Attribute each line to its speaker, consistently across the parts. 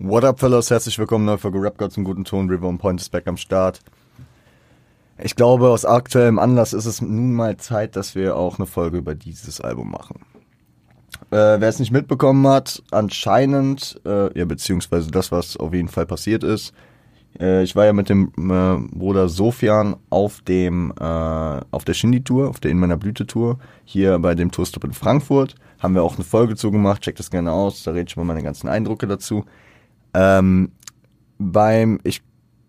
Speaker 1: What up, fellas? Herzlich willkommen neu Folge Rap God zum guten Ton. River und Point ist back am Start. Ich glaube, aus aktuellem Anlass ist es nun mal Zeit, dass wir auch eine Folge über dieses Album machen. Äh, wer es nicht mitbekommen hat, anscheinend, äh, ja, beziehungsweise das, was auf jeden Fall passiert ist, äh, ich war ja mit dem äh, Bruder Sofian auf dem, äh, auf der Shindy-Tour, auf der In meiner Blüte-Tour, hier bei dem Tourstop in Frankfurt. Haben wir auch eine Folge zugemacht, checkt das gerne aus, da rede ich mal meine ganzen Eindrücke dazu. Ähm, beim, ich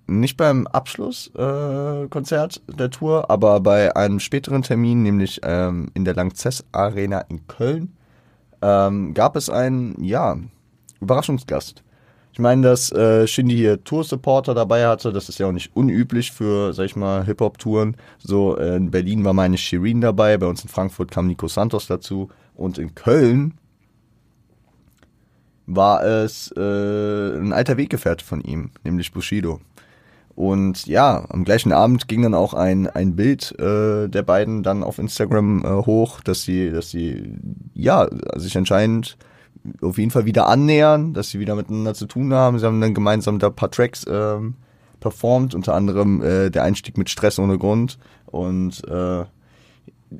Speaker 1: nicht beim Abschlusskonzert äh, der Tour, aber bei einem späteren Termin, nämlich ähm, in der Langzess Arena in Köln, ähm, gab es einen, ja, Überraschungsgast. Ich meine, dass äh, Shindy hier Tour-Supporter dabei hatte, das ist ja auch nicht unüblich für, sag ich mal, Hip-Hop-Touren. So, äh, in Berlin war meine Shirin dabei, bei uns in Frankfurt kam Nico Santos dazu und in Köln war es äh, ein alter Weggefährte von ihm, nämlich Bushido. Und ja, am gleichen Abend ging dann auch ein, ein Bild äh, der beiden dann auf Instagram äh, hoch, dass sie, dass sie ja sich anscheinend auf jeden Fall wieder annähern, dass sie wieder miteinander zu tun haben. Sie haben dann gemeinsam da paar Tracks ähm, performt, unter anderem äh, der Einstieg mit Stress ohne Grund und äh,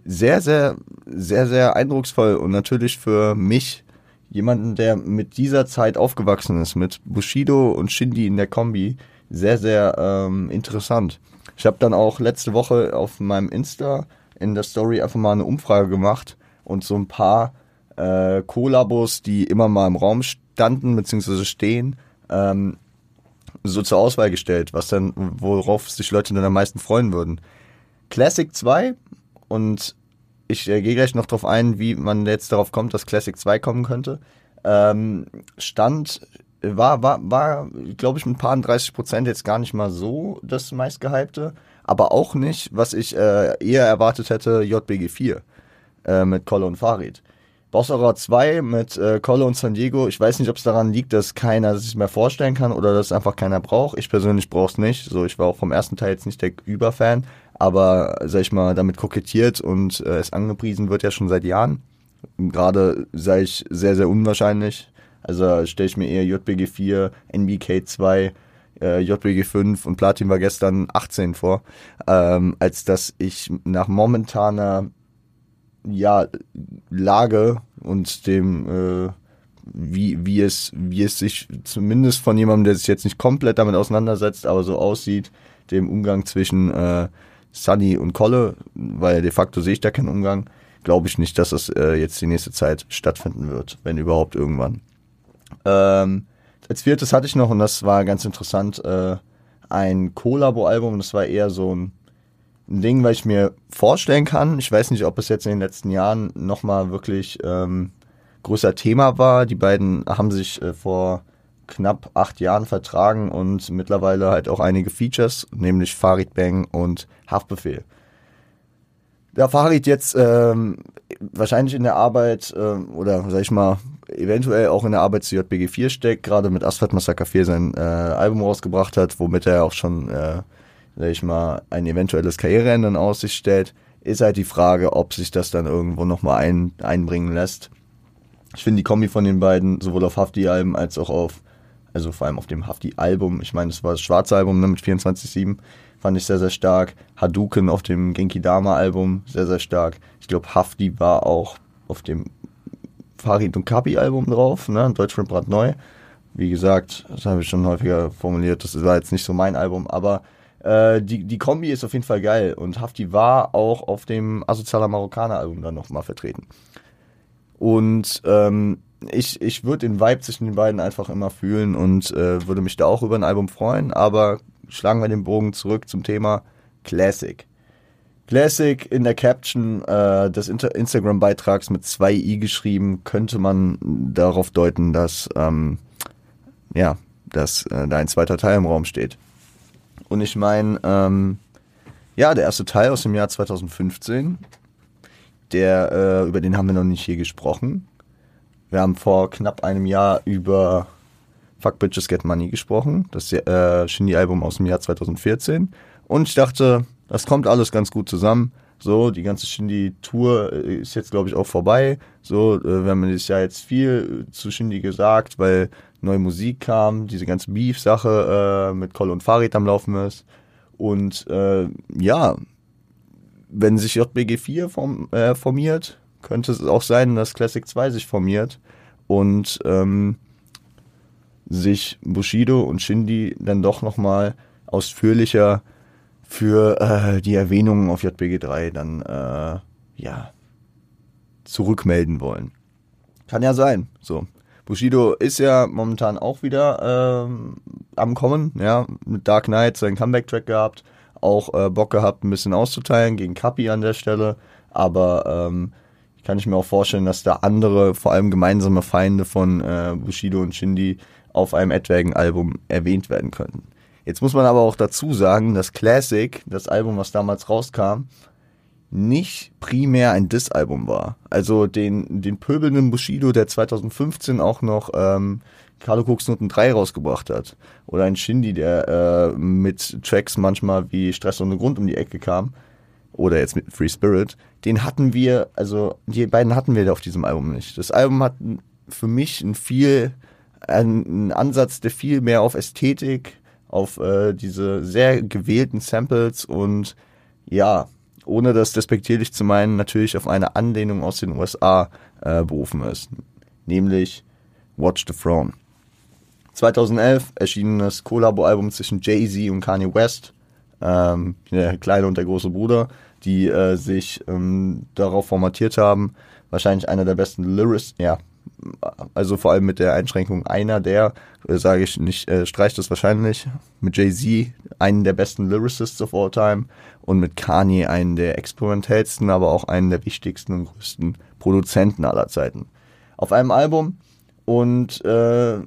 Speaker 1: sehr, sehr, sehr, sehr eindrucksvoll und natürlich für mich jemanden, der mit dieser Zeit aufgewachsen ist, mit Bushido und Shindy in der Kombi, sehr, sehr ähm, interessant. Ich habe dann auch letzte Woche auf meinem Insta in der Story einfach mal eine Umfrage gemacht und so ein paar äh, Kollabos, die immer mal im Raum standen bzw. stehen, ähm, so zur Auswahl gestellt, was dann, worauf sich Leute dann am meisten freuen würden. Classic 2 und ich äh, gehe gleich noch darauf ein, wie man jetzt darauf kommt, dass Classic 2 kommen könnte. Ähm, stand war, war, war glaube ich, mit ein paar 30 Prozent jetzt gar nicht mal so das meistgehypte, aber auch nicht, was ich äh, eher erwartet hätte, JBG 4 äh, mit Kolle und Farid. Bosserer 2 mit äh, Kolle und San Diego, ich weiß nicht, ob es daran liegt, dass keiner sich mehr vorstellen kann oder dass einfach keiner braucht. Ich persönlich brauche es nicht. So, ich war auch vom ersten Teil jetzt nicht der Überfan, aber sag ich mal, damit kokettiert und äh, es angepriesen wird ja schon seit Jahren. Gerade sei ich sehr, sehr unwahrscheinlich. Also stelle ich mir eher JBG 4, NBK 2, äh, JBG 5 und Platin war gestern 18 vor, ähm, als dass ich nach momentaner ja, Lage und dem äh, wie, wie, es, wie es sich zumindest von jemandem, der sich jetzt nicht komplett damit auseinandersetzt, aber so aussieht, dem Umgang zwischen äh, Sunny und Kolle, weil de facto sehe ich da keinen Umgang, glaube ich nicht, dass das äh, jetzt die nächste Zeit stattfinden wird, wenn überhaupt irgendwann. Ähm, als viertes hatte ich noch, und das war ganz interessant, äh, ein Collabo-Album. Das war eher so ein, ein Ding, weil ich mir vorstellen kann. Ich weiß nicht, ob es jetzt in den letzten Jahren nochmal wirklich ähm, größer Thema war. Die beiden haben sich äh, vor knapp acht Jahren vertragen und mittlerweile halt auch einige Features, nämlich Farid Bang und Haftbefehl. Da Farid jetzt ähm, wahrscheinlich in der Arbeit äh, oder sag ich mal eventuell auch in der Arbeit zu JBG 4 steckt, gerade mit Asphalt Massacre 4 sein äh, Album rausgebracht hat, womit er auch schon, äh, sag ich mal, ein eventuelles Karriereende in Aussicht stellt, ist halt die Frage, ob sich das dann irgendwo nochmal ein, einbringen lässt. Ich finde die Kombi von den beiden, sowohl auf Hafti-Alben als auch auf, also vor allem auf dem Hafti-Album, ich meine, das war das schwarze Album ne, mit 24-7, fand ich sehr, sehr stark. Hadouken auf dem Genki Dama Album, sehr, sehr stark. Ich glaube, Hafti war auch auf dem Farid und Kapi Album drauf, ne? Deutschrap neu. Wie gesagt, das habe ich schon häufiger formuliert, das war jetzt nicht so mein Album, aber äh, die, die Kombi ist auf jeden Fall geil und Hafti war auch auf dem Asozialer Marokkaner Album dann nochmal vertreten. Und ähm, ich, ich würde den Vibe zwischen den beiden einfach immer fühlen und äh, würde mich da auch über ein Album freuen, aber schlagen wir den Bogen zurück zum Thema Classic. Classic in der Caption äh, des Instagram-Beitrags mit zwei i geschrieben, könnte man darauf deuten, dass ähm, ja, dass äh, da ein zweiter Teil im Raum steht. Und ich meine, ähm, ja, der erste Teil aus dem Jahr 2015, der äh, über den haben wir noch nicht hier gesprochen. Wir haben vor knapp einem Jahr über Fuck Bitches Get Money gesprochen, das äh, Shindy-Album aus dem Jahr 2014. Und ich dachte, das kommt alles ganz gut zusammen. So, die ganze Shindy-Tour äh, ist jetzt, glaube ich, auch vorbei. So, äh, wir haben dieses Jahr jetzt viel zu Shindy gesagt, weil neue Musik kam, diese ganze Beef-Sache äh, mit Koll und Farid am Laufen ist. Und äh, ja, wenn sich JBG 4 form, äh, formiert, könnte es auch sein, dass Classic 2 sich formiert und ähm, sich Bushido und Shindy dann doch nochmal ausführlicher für äh, die Erwähnungen auf JBG 3 dann äh, ja zurückmelden wollen. Kann ja sein. So. Bushido ist ja momentan auch wieder ähm, am Kommen, ja, mit Dark Knight seinen Comeback-Track gehabt, auch äh, Bock gehabt, ein bisschen auszuteilen gegen Kapi an der Stelle, aber ähm, kann ich mir auch vorstellen, dass da andere, vor allem gemeinsame Feinde von äh, Bushido und Shindy auf einem etwaigen Album erwähnt werden könnten. Jetzt muss man aber auch dazu sagen, dass Classic, das Album, was damals rauskam, nicht primär ein Diss-Album war. Also den, den pöbelnden Bushido, der 2015 auch noch ähm, Carlo Cooks Noten 3 rausgebracht hat. Oder ein Shindy, der äh, mit Tracks manchmal wie Stress ohne Grund um die Ecke kam. Oder jetzt mit Free Spirit. Den hatten wir, also die beiden hatten wir auf diesem Album nicht. Das Album hat für mich ein viel, einen Ansatz, der viel mehr auf Ästhetik, auf äh, diese sehr gewählten Samples und ja, ohne das despektierlich zu meinen, natürlich auf eine Anlehnung aus den USA äh, berufen ist. Nämlich Watch the Throne. 2011 erschien das Collabo-Album zwischen Jay-Z und Kanye West, ähm, der kleine und der große Bruder, die äh, sich ähm, darauf formatiert haben, wahrscheinlich einer der besten Lyrics, ja, also vor allem mit der Einschränkung einer der, äh, sage ich nicht, äh, streicht das wahrscheinlich, mit Jay-Z, einen der besten Lyricists of all time und mit Kanye einen der experimentellsten, aber auch einen der wichtigsten und größten Produzenten aller Zeiten. Auf einem Album und äh,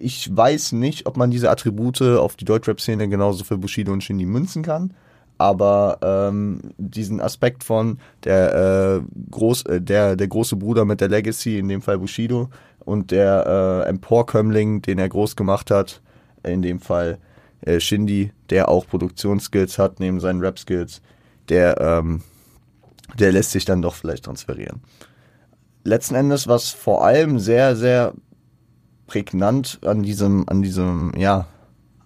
Speaker 1: ich weiß nicht, ob man diese Attribute auf die Deutschrap-Szene genauso für Bushido und Shindy münzen kann aber ähm, diesen Aspekt von der, äh, Groß, äh, der, der große Bruder mit der Legacy, in dem Fall Bushido, und der äh, Emporkömmling, den er groß gemacht hat, in dem Fall äh, Shindy, der auch Produktionsskills hat, neben seinen Rap-Skills, der, ähm, der lässt sich dann doch vielleicht transferieren. Letzten Endes, was vor allem sehr, sehr prägnant an diesem, an diesem, ja,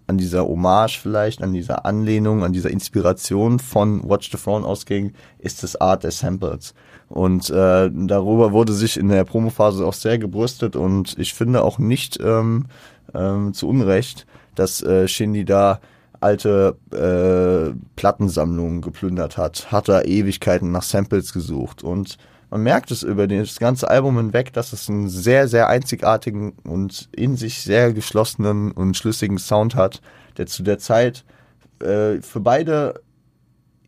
Speaker 1: an dieser Hommage vielleicht, an dieser Anlehnung, an dieser Inspiration von Watch the Throne ausging, ist das Art des Samples. Und äh, darüber wurde sich in der Promophase auch sehr gebrüstet und ich finde auch nicht ähm, ähm, zu Unrecht, dass äh, Shindy da alte äh, Plattensammlungen geplündert hat, hat da Ewigkeiten nach Samples gesucht und man merkt es über das ganze Album hinweg, dass es einen sehr, sehr einzigartigen und in sich sehr geschlossenen und schlüssigen Sound hat, der zu der Zeit äh, für beide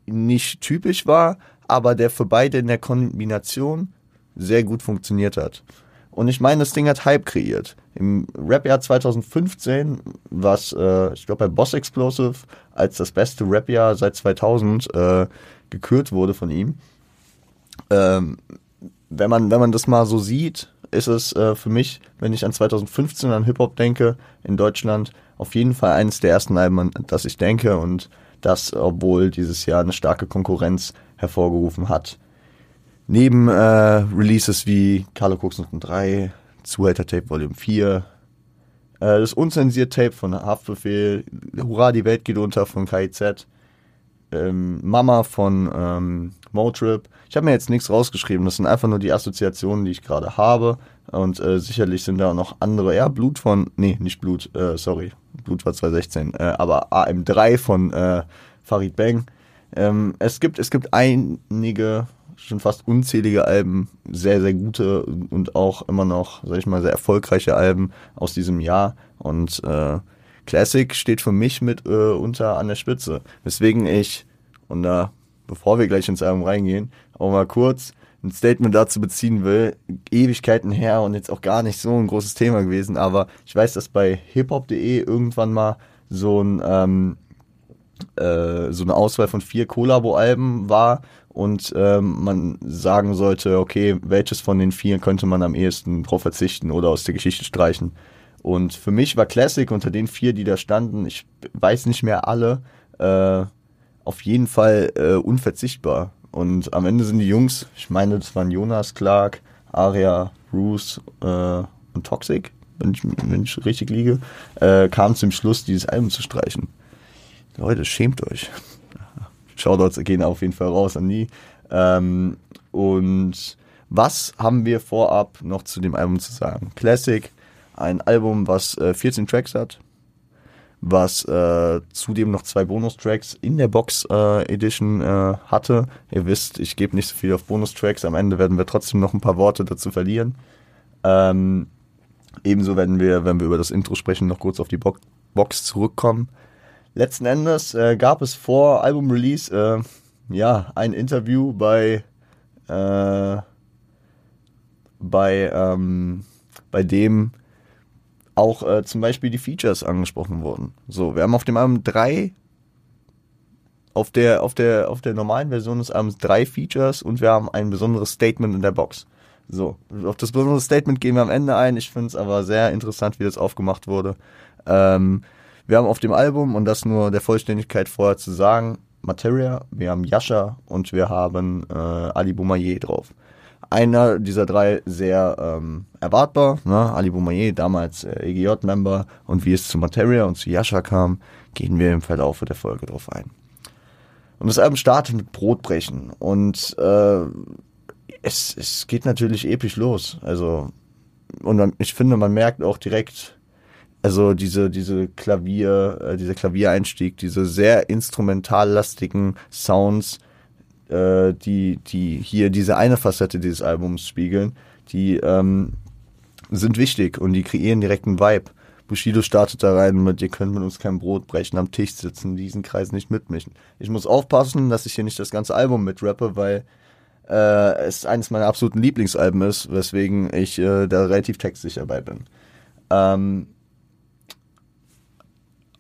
Speaker 1: nicht typisch war, aber der für beide in der Kombination sehr gut funktioniert hat. Und ich meine, das Ding hat Hype kreiert. Im Rap-Jahr 2015, was äh, ich glaube bei Boss Explosive als das beste Rap-Jahr seit 2000 äh, gekürt wurde von ihm, ähm, wenn man, wenn man das mal so sieht, ist es äh, für mich, wenn ich an 2015 an Hip-Hop denke, in Deutschland, auf jeden Fall eines der ersten Alben, an das ich denke und das, obwohl dieses Jahr eine starke Konkurrenz hervorgerufen hat. Neben äh, Releases wie Carlo Cooks Noten 3, Zuhälter Tape Volume 4, äh, das unzensiert Tape von Haftbefehl, Hurra, die Welt geht unter von KIZ, ähm, Mama von ähm, Motrip. Ich habe mir jetzt nichts rausgeschrieben, das sind einfach nur die Assoziationen, die ich gerade habe. Und äh, sicherlich sind da noch andere, ja, Blut von, nee, nicht Blut, äh, sorry, Blut war 2016, äh, aber AM3 von äh, Farid Bang. Ähm, es gibt, es gibt einige, schon fast unzählige Alben, sehr, sehr gute und auch immer noch, sag ich mal, sehr erfolgreiche Alben aus diesem Jahr. Und äh, Classic steht für mich mit äh, unter an der Spitze. Weswegen ich, und da, bevor wir gleich ins Album reingehen, auch mal kurz ein Statement dazu beziehen will. Ewigkeiten her und jetzt auch gar nicht so ein großes Thema gewesen, aber ich weiß, dass bei hiphop.de irgendwann mal so ein ähm, äh, so eine Auswahl von vier Collabo-Alben war und ähm, man sagen sollte, okay, welches von den vier könnte man am ehesten drauf verzichten oder aus der Geschichte streichen. Und für mich war Classic unter den vier, die da standen, ich weiß nicht mehr alle, äh, auf jeden Fall äh, unverzichtbar. Und am Ende sind die Jungs, ich meine, das waren Jonas, Clark, Aria, Bruce äh, und Toxic, wenn ich, wenn ich richtig liege, äh, kamen zum Schluss, dieses Album zu streichen. Leute, schämt euch. Shoutouts gehen auf jeden Fall raus an die. Ähm, und was haben wir vorab noch zu dem Album zu sagen? Classic, ein Album, was äh, 14 Tracks hat, was äh, zudem noch zwei Bonustracks in der Box äh, Edition äh, hatte. Ihr wisst, ich gebe nicht so viel auf Bonustracks. Am Ende werden wir trotzdem noch ein paar Worte dazu verlieren. Ähm, ebenso werden wir, wenn wir über das Intro sprechen, noch kurz auf die Bo Box zurückkommen. Letzten Endes äh, gab es vor Album-Release äh, ja ein Interview bei äh, bei ähm, bei dem auch äh, zum Beispiel die Features angesprochen wurden. So, wir haben auf dem Album drei, auf der, auf der, auf der normalen Version des Albums drei Features und wir haben ein besonderes Statement in der Box. So, auf das besondere Statement gehen wir am Ende ein. Ich finde es aber sehr interessant, wie das aufgemacht wurde. Ähm, wir haben auf dem Album, und das nur der Vollständigkeit vorher zu sagen, Materia, wir haben Yasha und wir haben äh, Ali Boumaier drauf einer dieser drei sehr ähm, erwartbar. Ne? Ali Boumaier, damals äh, EGJ-Member und wie es zu Materia und zu Yasha kam, gehen wir im Verlauf der Folge drauf ein. Und das Album startet mit Brotbrechen und äh, es, es geht natürlich episch los. Also und man, ich finde, man merkt auch direkt, also diese diese Klavier, äh, dieser Klaviereinstieg, diese sehr instrumentallastigen Sounds, äh, die, die hier diese eine Facette dieses Albums spiegeln, die ähm, sind wichtig und die kreieren direkt einen Vibe. Bushido startet da rein mit, ihr könnt mit uns kein Brot brechen, am Tisch sitzen, diesen Kreis nicht mitmischen. Ich muss aufpassen, dass ich hier nicht das ganze Album mitrappe, weil äh, es eines meiner absoluten Lieblingsalben ist, weswegen ich äh, da relativ textsicher bei bin. Ähm,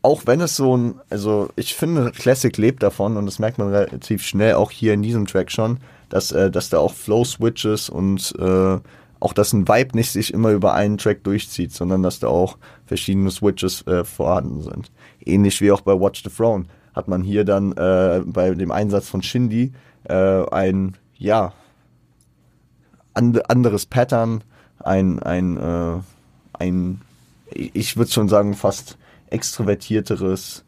Speaker 1: auch wenn es so ein, also ich finde, Classic lebt davon und das merkt man relativ schnell, auch hier in diesem Track schon, dass, äh, dass da auch Flow-Switches und äh, auch dass ein Vibe nicht sich immer über einen Track durchzieht, sondern dass da auch verschiedene Switches äh, vorhanden sind. Ähnlich wie auch bei Watch the Throne hat man hier dann äh, bei dem Einsatz von Shindy äh, ein, ja, and anderes Pattern, ein, ein, äh, ein, ich würde schon sagen, fast extrovertierteres,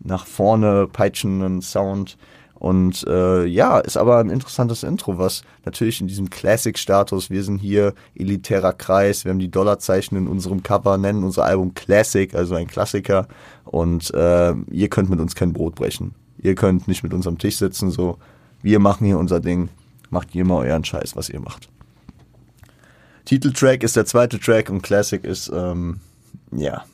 Speaker 1: nach vorne peitschenden Sound. Und äh, ja, ist aber ein interessantes Intro, was natürlich in diesem Classic-Status, wir sind hier elitärer Kreis, wir haben die Dollarzeichen in unserem Cover, nennen unser Album Classic, also ein Klassiker. Und äh, ihr könnt mit uns kein Brot brechen. Ihr könnt nicht mit uns am Tisch sitzen, so wir machen hier unser Ding, macht ihr mal euren Scheiß, was ihr macht. Titeltrack ist der zweite Track und Classic ist, ähm, ja,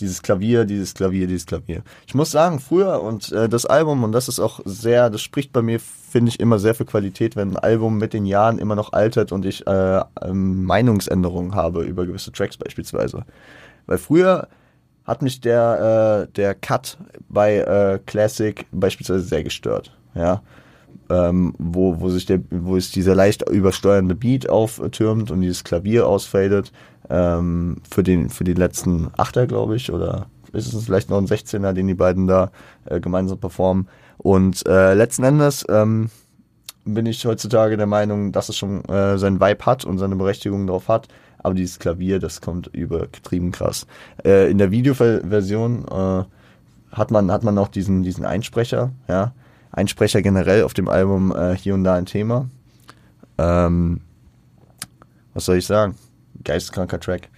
Speaker 1: dieses Klavier, dieses Klavier, dieses Klavier. Ich muss sagen, früher und äh, das Album, und das ist auch sehr, das spricht bei mir, finde ich, immer sehr für Qualität, wenn ein Album mit den Jahren immer noch altert und ich äh, ähm, Meinungsänderungen habe über gewisse Tracks beispielsweise. Weil früher hat mich der, äh, der Cut bei äh, Classic beispielsweise sehr gestört. Ja. Ähm, wo, wo sich der, wo es dieser leicht übersteuernde Beat auftürmt und dieses Klavier ausfadet ähm, für den für den letzten Achter, glaube ich, oder ist es vielleicht noch ein 16er, den die beiden da äh, gemeinsam performen. Und äh, letzten Endes ähm, bin ich heutzutage der Meinung, dass es schon äh, seinen Vibe hat und seine Berechtigung drauf hat. Aber dieses Klavier, das kommt übertrieben krass. Äh, in der Videoversion äh, hat man hat man auch diesen diesen Einsprecher, ja, Einsprecher generell auf dem Album äh, hier und da ein Thema. Ähm, was soll ich sagen? geisteskranker Track.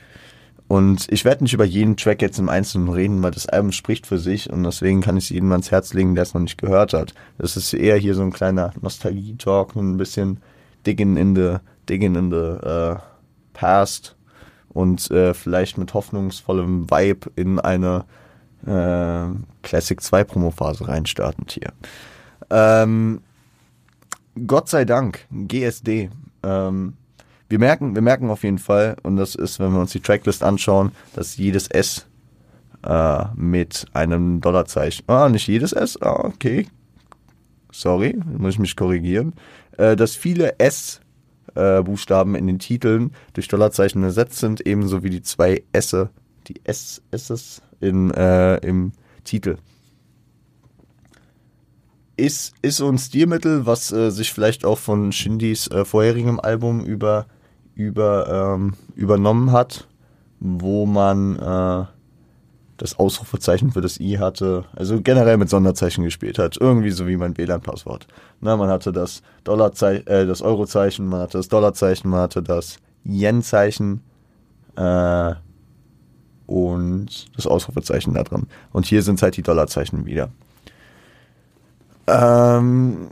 Speaker 1: Und ich werde nicht über jeden Track jetzt im Einzelnen reden, weil das Album spricht für sich und deswegen kann ich es jedem ans Herz legen, der es noch nicht gehört hat. Das ist eher hier so ein kleiner Nostalgie-Talk und ein bisschen digging in the, digging in the uh, past und äh, vielleicht mit hoffnungsvollem Vibe in eine äh, Classic 2 Promo-Phase reinstartend hier. Ähm, Gott sei Dank, GSD. Ähm, wir merken, wir merken auf jeden Fall, und das ist, wenn wir uns die Tracklist anschauen, dass jedes S äh, mit einem Dollarzeichen, ah, nicht jedes S, ah, okay, sorry, muss ich mich korrigieren, äh, dass viele S äh, Buchstaben in den Titeln durch Dollarzeichen ersetzt sind, ebenso wie die zwei S, die S, S's in, äh, im Titel. Ist, ist so ein Stilmittel, was äh, sich vielleicht auch von Shindys äh, vorherigem Album über, über, ähm, übernommen hat, wo man äh, das Ausrufezeichen für das I hatte, also generell mit Sonderzeichen gespielt hat, irgendwie so wie mein WLAN-Passwort. Man hatte das Dollarzeichen, äh, das Eurozeichen, man hatte das Dollarzeichen, man hatte das Yen-Zeichen äh, und das Ausrufezeichen da drin. Und hier sind halt die Dollarzeichen wieder. Ähm,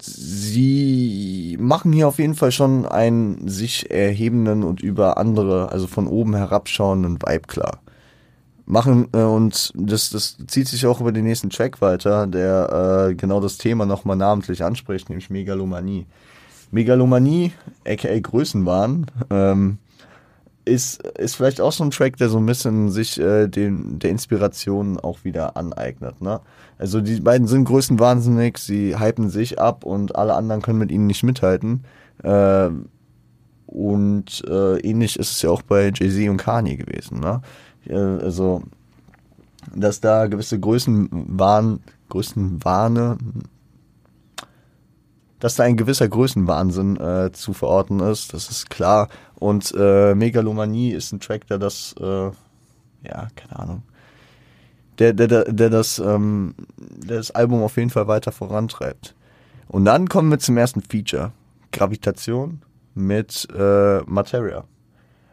Speaker 1: sie machen hier auf jeden Fall schon einen sich erhebenden und über andere, also von oben herabschauenden Vibe klar. Machen äh, und das, das zieht sich auch über den nächsten Track weiter, der äh, genau das Thema nochmal namentlich anspricht, nämlich Megalomanie. Megalomanie, aka Größenwahn, ähm, ist, ist vielleicht auch so ein Track, der so ein bisschen sich äh, den, der Inspiration auch wieder aneignet. Ne? Also die beiden sind größten wahnsinnig, sie hypen sich ab und alle anderen können mit ihnen nicht mithalten. Äh, und äh, ähnlich ist es ja auch bei Jay-Z und Kanye gewesen. Ne? Äh, also, dass da gewisse Größenwahn, Größenwahne, dass da ein gewisser Größenwahnsinn äh, zu verorten ist, das ist klar. Und äh, Megalomanie ist ein Track, der das, äh, ja, keine Ahnung, der, der, der, der das, ähm, der das Album auf jeden Fall weiter vorantreibt. Und dann kommen wir zum ersten Feature. Gravitation mit äh, Materia.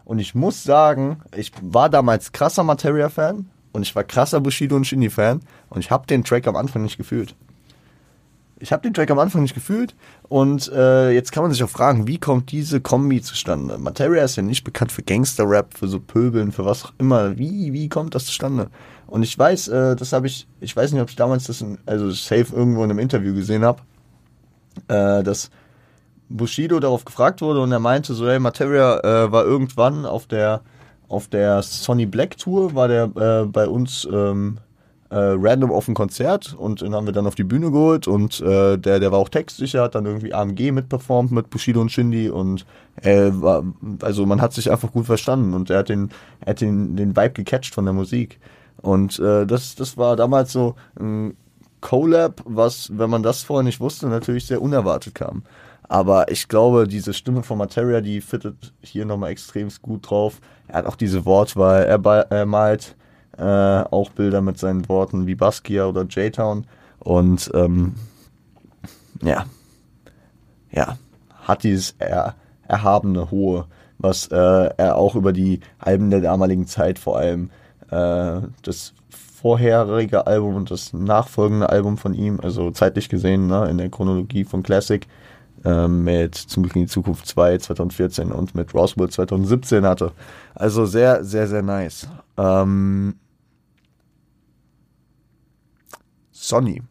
Speaker 1: Und ich muss sagen, ich war damals krasser Materia-Fan und ich war krasser Bushido und Shindy-Fan und ich habe den Track am Anfang nicht gefühlt. Ich habe den Track am Anfang nicht gefühlt und äh, jetzt kann man sich auch fragen, wie kommt diese Kombi zustande? Materia ist ja nicht bekannt für Gangster-Rap, für so Pöbeln, für was auch immer. Wie, wie kommt das zustande? Und ich weiß, äh, das habe ich, ich weiß nicht, ob ich damals das, in, also safe irgendwo in einem Interview gesehen habe, äh, dass Bushido darauf gefragt wurde und er meinte so, hey, Materia äh, war irgendwann auf der auf der Sonny Black Tour, war der äh, bei uns ähm, äh, random auf ein Konzert und den haben wir dann auf die Bühne geholt und äh, der, der war auch textsicher, hat dann irgendwie AMG mitperformt mit Bushido und Shindy und äh, war, also man hat sich einfach gut verstanden und er hat den, er hat den, den Vibe gecatcht von der Musik. Und äh, das, das war damals so ein Collab, was, wenn man das vorher nicht wusste, natürlich sehr unerwartet kam. Aber ich glaube, diese Stimme von Materia, die fittet hier nochmal extrem gut drauf. Er hat auch diese Wortwahl, er, er malt äh, auch Bilder mit seinen Worten wie Baskia oder J-Town. Und ähm, ja, ja, hat dieses er, erhabene Hohe, was äh, er auch über die Alben der damaligen Zeit vor allem äh, das vorherige Album und das nachfolgende Album von ihm, also zeitlich gesehen, ne, in der Chronologie von Classic, äh, mit Zum Glück in die Zukunft 2 2014 und mit Roswell 2017 hatte. Also sehr, sehr, sehr nice. Ähm, Sonny.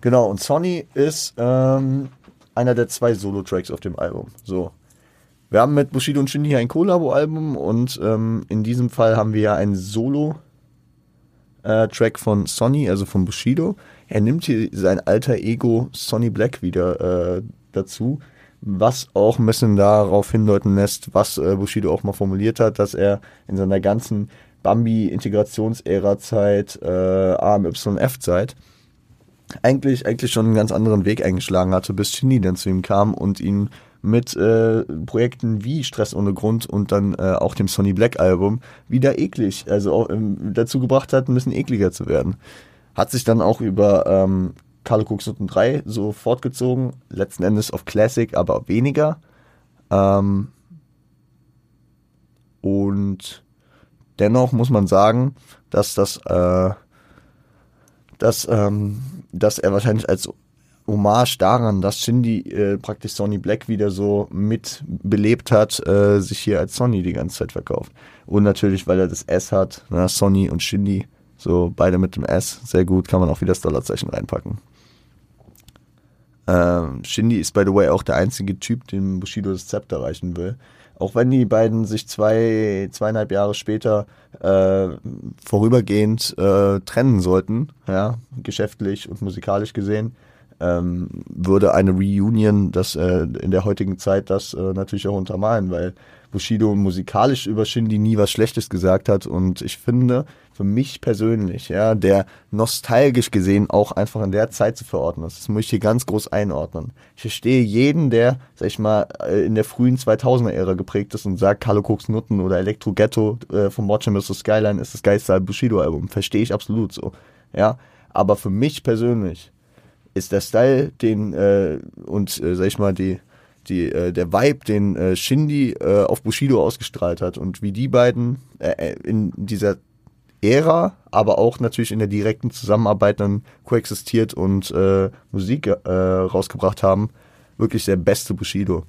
Speaker 1: Genau, und Sonny ist ähm, einer der zwei Solo-Tracks auf dem Album. So. Wir haben mit Bushido und Shindy ein Collabo-Album und ähm, in diesem Fall haben wir ja ein Solo-Track äh, von Sonny, also von Bushido. Er nimmt hier sein alter Ego Sonny Black wieder äh, dazu, was auch ein bisschen darauf hindeuten lässt, was äh, Bushido auch mal formuliert hat, dass er in seiner ganzen Bambi-Integrationsära-Zeit, äh, AMYF-Zeit, eigentlich, eigentlich schon einen ganz anderen Weg eingeschlagen hatte, bis Shindy dann zu ihm kam und ihn mit äh, Projekten wie Stress ohne Grund und dann äh, auch dem Sonny Black Album wieder eklig, also auch, ähm, dazu gebracht hat, ein bisschen ekliger zu werden. Hat sich dann auch über ähm, Carlo Cooks Noten 3 so fortgezogen, letzten Endes auf Classic, aber weniger. Ähm, und dennoch muss man sagen, dass das äh, dass, ähm, dass er wahrscheinlich als Hommage daran, dass Shindy äh, praktisch Sonny Black wieder so mitbelebt hat, äh, sich hier als Sonny die ganze Zeit verkauft. Und natürlich, weil er das S hat, ne, Sonny und Shindy, so beide mit dem S, sehr gut, kann man auch wieder das Dollarzeichen reinpacken. Ähm, Shindy ist, by the way, auch der einzige Typ, dem Bushido das Zepter reichen will. Auch wenn die beiden sich zwei, zweieinhalb Jahre später äh, vorübergehend äh, trennen sollten, ja, geschäftlich und musikalisch gesehen, ähm, würde eine Reunion das äh, in der heutigen Zeit das äh, natürlich auch untermalen, weil Bushido musikalisch über Shindy nie was Schlechtes gesagt hat. Und ich finde, für mich persönlich, ja, der nostalgisch gesehen auch einfach in der Zeit zu verordnen ist. Das muss ich hier ganz groß einordnen. Ich verstehe jeden, der, sag ich mal, äh, in der frühen 2000er-Ära geprägt ist und sagt, Carlo Cooks Nutten oder Electro Ghetto äh, vom Watcher Mr. Skyline ist das geilste Bushido-Album. Verstehe ich absolut so, ja. Aber für mich persönlich ist der Style, den, äh, und, äh, sag ich mal, die, die, äh, der Vibe, den äh, Shindy äh, auf Bushido ausgestrahlt hat und wie die beiden äh, in dieser Ära, aber auch natürlich in der direkten Zusammenarbeit dann koexistiert und äh, Musik äh, rausgebracht haben, wirklich der beste Bushido.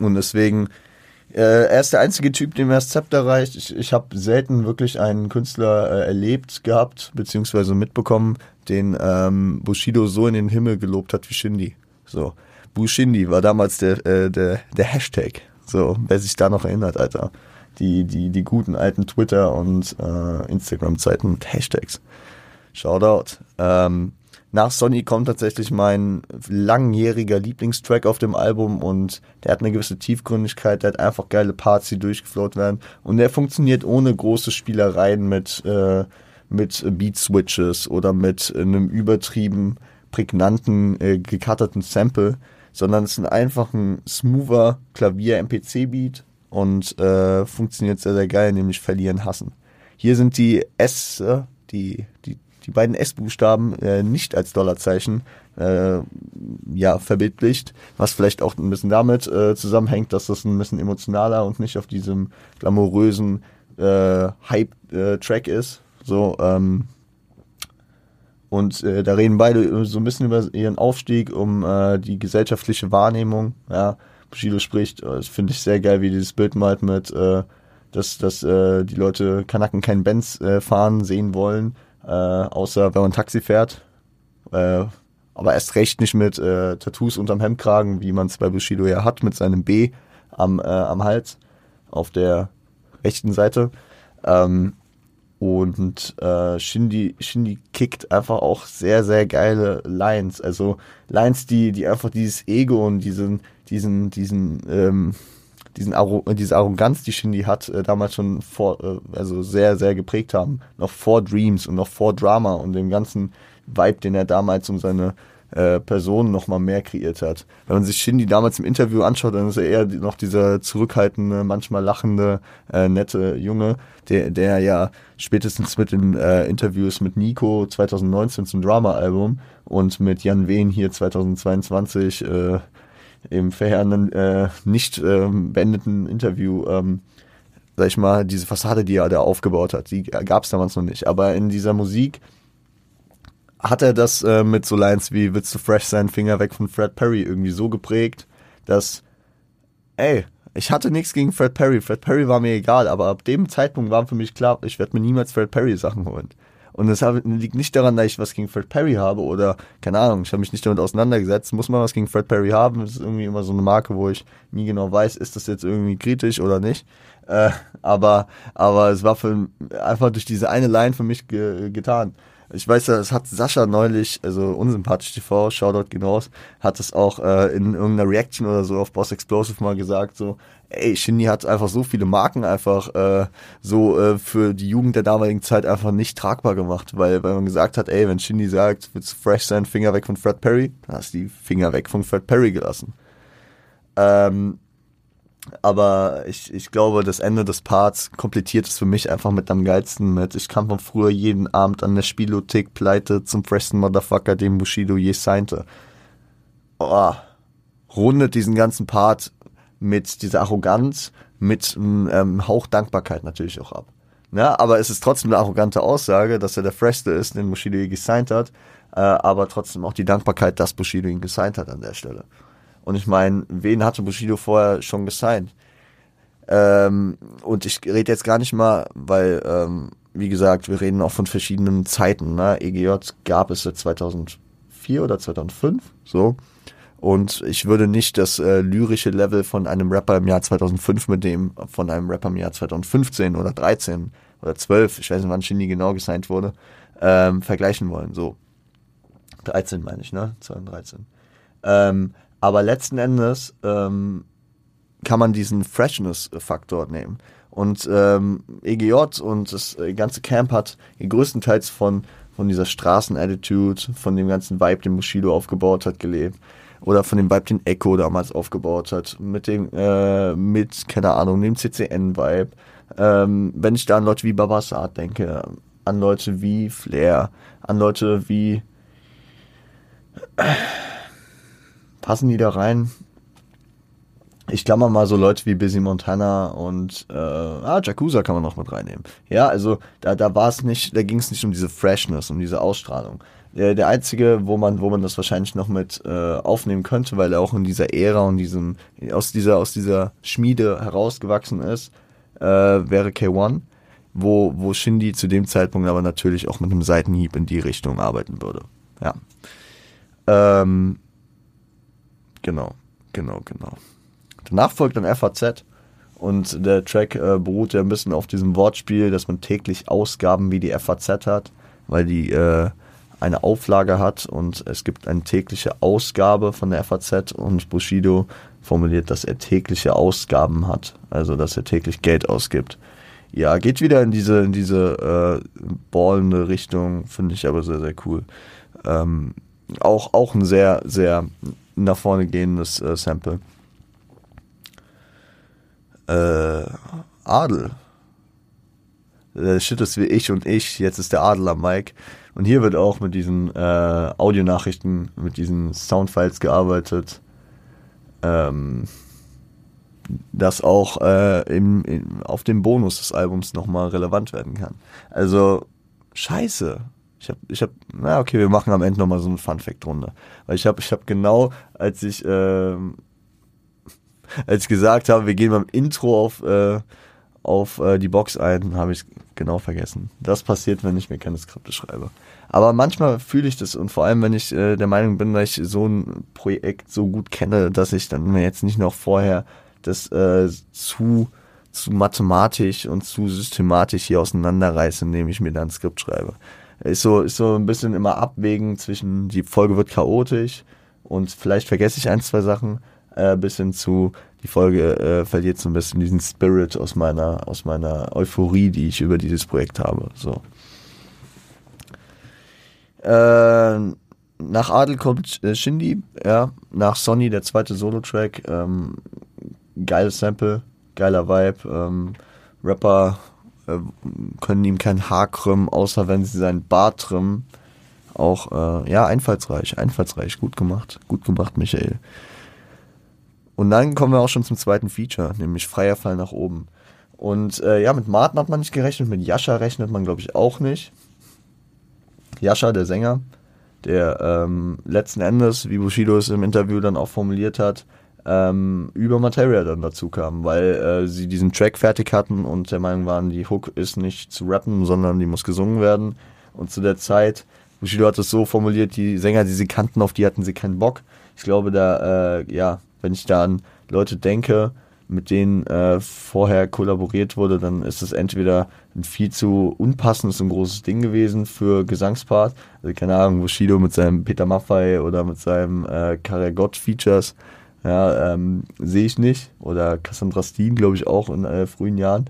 Speaker 1: Und deswegen, äh, er ist der einzige Typ, dem er das Zepter reicht. Ich, ich habe selten wirklich einen Künstler äh, erlebt gehabt, beziehungsweise mitbekommen, den ähm, Bushido so in den Himmel gelobt hat wie Shindy. So. Bushindi war damals der, äh, der, der Hashtag. So, wer sich da noch erinnert, Alter die, die, die guten alten Twitter- und äh, Instagram-Zeiten mit Hashtags. Shoutout. Ähm, nach Sonny kommt tatsächlich mein langjähriger Lieblingstrack auf dem Album und der hat eine gewisse Tiefgründigkeit, der hat einfach geile Parts, die durchgeflowt werden und der funktioniert ohne große Spielereien mit, äh, mit Beat-Switches oder mit einem übertrieben prägnanten, äh, gecutterten Sample, sondern es ist einfach ein smoother Klavier-MPC-Beat und äh, funktioniert sehr, sehr geil, nämlich verlieren, hassen. Hier sind die S, äh, die, die, die beiden S-Buchstaben äh, nicht als Dollarzeichen äh, ja, verbildlicht, was vielleicht auch ein bisschen damit äh, zusammenhängt, dass das ein bisschen emotionaler und nicht auf diesem glamourösen äh, Hype-Track äh, ist. So, ähm, und äh, da reden beide so ein bisschen über ihren Aufstieg, um äh, die gesellschaftliche Wahrnehmung, ja, Bushido spricht. Äh, das finde ich sehr geil, wie dieses Bild malt mit, äh, dass, dass äh, die Leute Kanaken keinen Benz äh, fahren sehen wollen, äh, außer wenn man Taxi fährt. Äh, aber erst recht nicht mit äh, Tattoos unterm Hemdkragen, wie man es bei Bushido ja hat, mit seinem B am, äh, am Hals auf der rechten Seite. Ähm, und äh, Shindy, Shindy kickt einfach auch sehr, sehr geile Lines. Also Lines, die, die einfach dieses Ego und diesen, diesen, diesen, ähm, diesen Arro diese Arroganz, die Shindy hat, äh, damals schon vor, äh, also sehr, sehr geprägt haben. Noch vor Dreams und noch vor Drama und dem ganzen Vibe, den er damals um seine äh, Person noch mal mehr kreiert hat. Wenn man sich Shindy damals im Interview anschaut, dann ist er eher noch dieser zurückhaltende, manchmal lachende, äh, nette Junge, der, der ja spätestens mit den äh, Interviews mit Nico 2019 zum Drama-Album und mit Jan Wehn hier 2022 äh, im verheerenden, äh, nicht äh, beendeten Interview ähm, sag ich mal, diese Fassade, die er da aufgebaut hat, die gab es damals noch nicht. Aber in dieser Musik hat er das äh, mit so Lines wie Willst du fresh sein, Finger weg von Fred Perry irgendwie so geprägt, dass, ey, ich hatte nichts gegen Fred Perry. Fred Perry war mir egal, aber ab dem Zeitpunkt war für mich klar, ich werde mir niemals Fred Perry Sachen holen. Und das liegt nicht daran, dass ich was gegen Fred Perry habe oder, keine Ahnung, ich habe mich nicht damit auseinandergesetzt. Muss man was gegen Fred Perry haben? Das ist irgendwie immer so eine Marke, wo ich nie genau weiß, ist das jetzt irgendwie kritisch oder nicht. Äh, aber, aber es war für, einfach durch diese eine Line für mich ge getan. Ich weiß ja, das hat Sascha neulich, also unsympathisch TV, Shoutout hinaus, hat es auch äh, in irgendeiner Reaction oder so auf Boss Explosive mal gesagt, so, ey, Shindy hat einfach so viele Marken einfach äh, so äh, für die Jugend der damaligen Zeit einfach nicht tragbar gemacht, weil, weil man gesagt hat, ey, wenn Shindy sagt, willst du fresh sein, Finger weg von Fred Perry, dann hast du die Finger weg von Fred Perry gelassen. Ähm, aber ich, ich glaube, das Ende des Parts komplettiert es für mich einfach mit am geilsten mit. Ich kam von früher jeden Abend an der Spielothek pleite zum freshen Motherfucker, den Bushido je signte. Oh, rundet diesen ganzen Part mit dieser Arroganz, mit einem ähm, Hauch Dankbarkeit natürlich auch ab. Ja, aber es ist trotzdem eine arrogante Aussage, dass er der Freshste ist, den Bushido je gesigned hat, äh, aber trotzdem auch die Dankbarkeit, dass Bushido ihn gesigned hat an der Stelle. Und ich meine, wen hatte Bushido vorher schon gesigned? Ähm, und ich rede jetzt gar nicht mal, weil, ähm, wie gesagt, wir reden auch von verschiedenen Zeiten. Ne? EGJ gab es seit 2004 oder 2005, so. Und ich würde nicht das äh, lyrische Level von einem Rapper im Jahr 2005 mit dem von einem Rapper im Jahr 2015 oder 13 oder 12, ich weiß nicht, wann Shindy genau gesigned wurde, ähm, vergleichen wollen. So. 13 meine ich, ne? 2013. Ähm, aber letzten Endes ähm, kann man diesen Freshness-Faktor nehmen. Und ähm, EGJ und das äh, ganze Camp hat größtenteils von, von dieser Straßen-Attitude, von dem ganzen Vibe, den Bushido aufgebaut hat, gelebt. Oder von dem Vibe, den Echo damals aufgebaut hat. Mit dem, äh, mit, keine Ahnung, dem CCN-Vibe. Ähm, wenn ich da an Leute wie Babassat denke, an Leute wie Flair, an Leute wie. Passen die da rein? ich klammer mal so Leute wie Busy Montana und äh, ah, Jakuza kann man noch mit reinnehmen. Ja, also da, da war es nicht, da ging es nicht um diese Freshness, um diese Ausstrahlung. Der, der einzige, wo man, wo man das wahrscheinlich noch mit äh, aufnehmen könnte, weil er auch in dieser Ära und diesem, aus dieser, aus dieser Schmiede herausgewachsen ist, äh, wäre K1, wo, wo Shindy zu dem Zeitpunkt aber natürlich auch mit einem Seitenhieb in die Richtung arbeiten würde. Ja. Ähm, genau, genau, genau. Danach folgt dann FAZ und der Track äh, beruht ja ein bisschen auf diesem Wortspiel, dass man täglich Ausgaben wie die FAZ hat, weil die äh, eine Auflage hat und es gibt eine tägliche Ausgabe von der FAZ und Bushido formuliert, dass er tägliche Ausgaben hat, also dass er täglich Geld ausgibt. Ja, geht wieder in diese, in diese äh, ballende Richtung, finde ich aber sehr, sehr cool. Ähm, auch, auch ein sehr, sehr nach vorne gehendes äh, Sample äh, Adel. Der Shit ist wie ich und ich, jetzt ist der Adel am Mic. Und hier wird auch mit diesen äh, Audionachrichten, mit diesen Soundfiles gearbeitet, ähm, das auch äh, im, im, auf dem Bonus des Albums nochmal relevant werden kann. Also, scheiße. Ich hab, ich hab, na okay, wir machen am Ende nochmal so eine Fun-Fact-Runde. Weil ich hab, ich hab genau, als ich, äh, als ich gesagt habe, wir gehen beim Intro auf, äh, auf äh, die Box ein, habe ich genau vergessen. Das passiert, wenn ich mir keine Skripte schreibe. Aber manchmal fühle ich das und vor allem, wenn ich äh, der Meinung bin, dass ich so ein Projekt so gut kenne, dass ich dann mir jetzt nicht noch vorher das äh, zu zu mathematisch und zu systematisch hier auseinanderreiße, indem ich mir dann ein Skript schreibe. Ist so, ist so ein bisschen immer abwägen zwischen, die Folge wird chaotisch und vielleicht vergesse ich ein, zwei Sachen, äh, bis hin zu, die Folge äh, verliert so ein bisschen diesen Spirit aus meiner, aus meiner Euphorie, die ich über dieses Projekt habe. So. Äh, nach Adel kommt äh, Shindy, ja, nach Sonny der zweite Solo-Track, ähm, geiles Sample, geiler Vibe, ähm, Rapper äh, können ihm kein Haar krümmen, außer wenn sie seinen Bart trimmen. Auch, äh, ja, einfallsreich, einfallsreich, gut gemacht, gut gemacht, Michael. Und dann kommen wir auch schon zum zweiten Feature, nämlich freier Fall nach oben. Und äh, ja, mit Martin hat man nicht gerechnet, mit Jascha rechnet man, glaube ich, auch nicht. Jascha, der Sänger, der ähm, letzten Endes, wie Bushido es im Interview dann auch formuliert hat, ähm, über Materia dann dazu kam, weil äh, sie diesen Track fertig hatten und der Meinung waren, die Hook ist nicht zu rappen, sondern die muss gesungen werden. Und zu der Zeit, Bushido hat es so formuliert, die Sänger, die sie kannten, auf die hatten sie keinen Bock. Ich glaube, da, äh, ja, wenn ich da an Leute denke, mit denen äh, vorher kollaboriert wurde, dann ist es entweder ein viel zu unpassendes und großes Ding gewesen für Gesangspart. Also keine Ahnung, Bushido mit seinem Peter Maffei oder mit seinem äh, Karagott Features, ja, ähm, sehe ich nicht. Oder Cassandra Steen, glaube ich, auch in äh, frühen Jahren.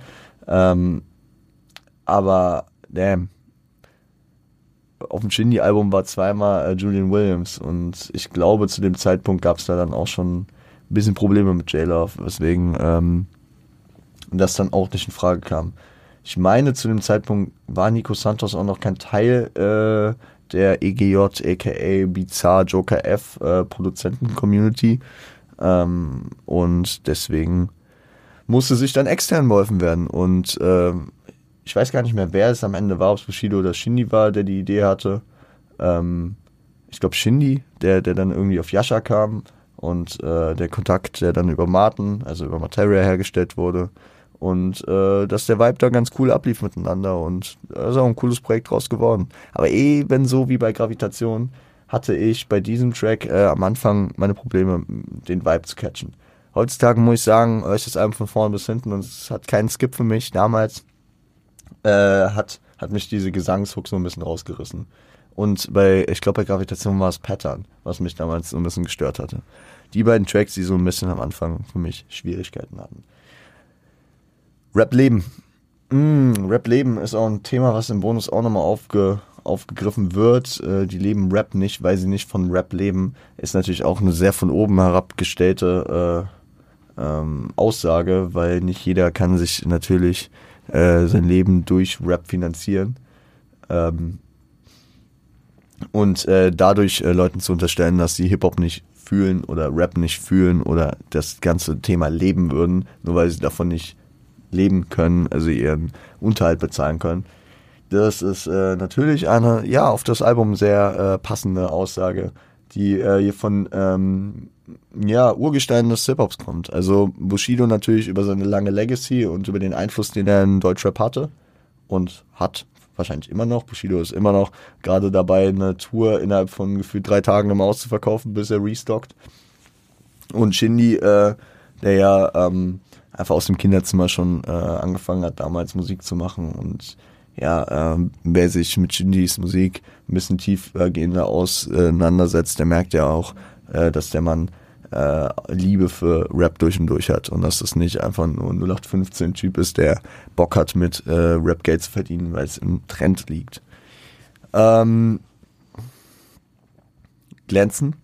Speaker 1: Ähm, aber, damn. Auf dem Shindy-Album war zweimal äh, Julian Williams und ich glaube, zu dem Zeitpunkt gab es da dann auch schon ein bisschen Probleme mit J-Love, weswegen ähm, das dann auch nicht in Frage kam. Ich meine, zu dem Zeitpunkt war Nico Santos auch noch kein Teil äh, der EGJ, aka Bizarre Joker F äh, Produzenten-Community. Ähm, und deswegen musste sich dann extern geholfen werden. Und äh, ich weiß gar nicht mehr, wer es am Ende war, ob es Bushido oder Shindy war, der die Idee hatte. Ähm, ich glaube Shindy, der, der dann irgendwie auf Yasha kam und äh, der Kontakt, der dann über Martin, also über Materia hergestellt wurde und äh, dass der Vibe da ganz cool ablief miteinander und da ist auch ein cooles Projekt draus geworden. Aber eben so wie bei Gravitation hatte ich bei diesem Track äh, am Anfang meine Probleme, den Vibe zu catchen. Heutzutage muss ich sagen, höre ich das Album von vorn bis hinten und es hat keinen Skip für mich. Damals äh, hat, hat mich diese Gesangshook so ein bisschen rausgerissen. und bei, ich glaube bei Gravitation war es Pattern, was mich damals so ein bisschen gestört hatte. Die beiden Tracks, die so ein bisschen am Anfang für mich Schwierigkeiten hatten. Rap-Leben. Mm, Rap-Leben ist auch ein Thema, was im Bonus auch nochmal aufge, aufgegriffen wird. Äh, die leben Rap nicht, weil sie nicht von Rap leben. Ist natürlich auch eine sehr von oben herabgestellte äh, ähm, Aussage, weil nicht jeder kann sich natürlich äh, sein Leben durch Rap finanzieren. Ähm, und äh, dadurch äh, Leuten zu unterstellen, dass sie Hip-Hop nicht fühlen oder Rap nicht fühlen oder das ganze Thema leben würden, nur weil sie davon nicht leben können, also ihren Unterhalt bezahlen können. Das ist äh, natürlich eine, ja, auf das Album sehr äh, passende Aussage, die äh, hier von ähm, ja, Urgestein des Hip-Hops kommt. Also Bushido natürlich über seine lange Legacy und über den Einfluss, den er in Deutschrap hatte und hat wahrscheinlich immer noch. Bushido ist immer noch gerade dabei, eine Tour innerhalb von gefühlt drei Tagen im Haus zu verkaufen, bis er restockt. Und Shindy, äh, der ja ähm, einfach aus dem Kinderzimmer schon äh, angefangen hat, damals Musik zu machen. Und ja, äh, wer sich mit Shindys Musik ein bisschen tiefergehender auseinandersetzt, der merkt ja auch, äh, dass der Mann äh, Liebe für Rap durch und durch hat und dass das nicht einfach nur ein 0815-Typ ist, der Bock hat, mit äh, Rap Geld zu verdienen, weil es im Trend liegt. Ähm, glänzen.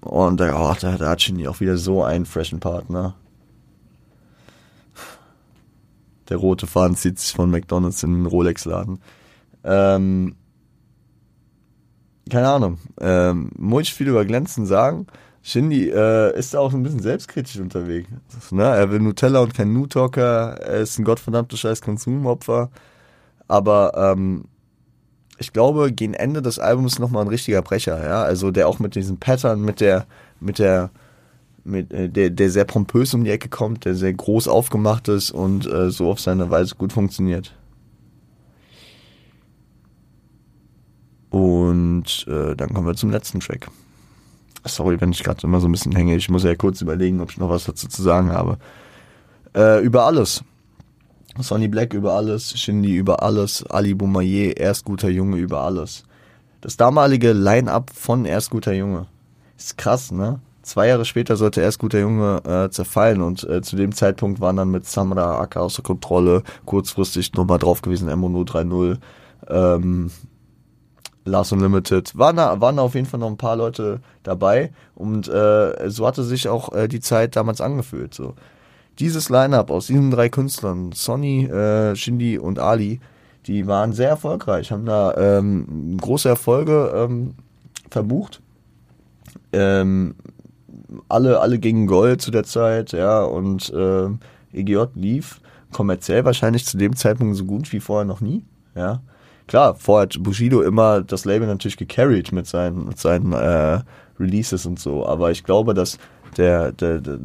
Speaker 1: Und oh, da, da hat Shindy auch wieder so einen freshen Partner. Der rote Faden zieht sich von McDonalds in den Rolex-Laden. Ähm, keine Ahnung, ähm, muss ich viel über Glänzen sagen. Shindy äh, ist auch ein bisschen selbstkritisch unterwegs. Ne? Er will Nutella und kein Nutalker. Er ist ein gottverdammter scheiß Konsumopfer. Aber ähm, ich glaube, gegen Ende des Albums nochmal ein richtiger Brecher. Ja? Also der auch mit diesem Pattern, mit der, mit der, mit, äh, der, der sehr pompös um die Ecke kommt, der sehr groß aufgemacht ist und äh, so auf seine Weise gut funktioniert. Und äh, dann kommen wir zum letzten Track. Sorry, wenn ich gerade immer so ein bisschen hänge. Ich muss ja kurz überlegen, ob ich noch was dazu zu sagen habe. Äh, über alles. Sonny Black über alles, Shindy über alles, Ali Boumaier, erst guter Junge über alles. Das damalige Line-Up von Erst guter Junge. Ist krass, ne? Zwei Jahre später sollte Erst guter Junge äh, zerfallen und äh, zu dem Zeitpunkt waren dann mit Samra Aka außer Kontrolle kurzfristig nochmal drauf gewesen, Mono 3.0, ähm, Last Unlimited. Waren da, waren da auf jeden Fall noch ein paar Leute dabei und äh, so hatte sich auch äh, die Zeit damals angefühlt. So. Dieses Line-Up aus diesen drei Künstlern, Sonny, äh, Shindy und Ali, die waren sehr erfolgreich, haben da ähm, große Erfolge ähm, verbucht. Ähm, alle, alle gingen Gold zu der Zeit, ja, und äh, EGJ lief kommerziell wahrscheinlich zu dem Zeitpunkt so gut wie vorher noch nie, ja klar, vorher hat Bushido immer das Label natürlich gecarried mit seinen, mit seinen äh, Releases und so, aber ich glaube, dass der, der, der,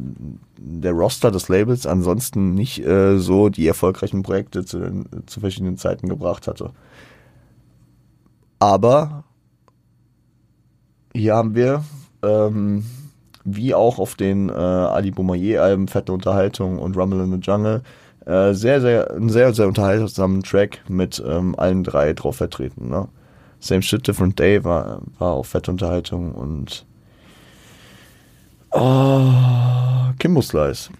Speaker 1: der Roster des Labels ansonsten nicht äh, so die erfolgreichen Projekte zu, zu verschiedenen Zeiten gebracht hatte. Aber hier haben wir, ähm, wie auch auf den äh, Ali Boumaier-Alben Fette Unterhaltung und Rumble in the Jungle, äh, sehr, sehr, ein sehr, sehr unterhaltsamen Track mit ähm, allen drei drauf vertreten. Ne? Same Shit, Different Day war, war auch fette Unterhaltung und oh, Kimbo Slice.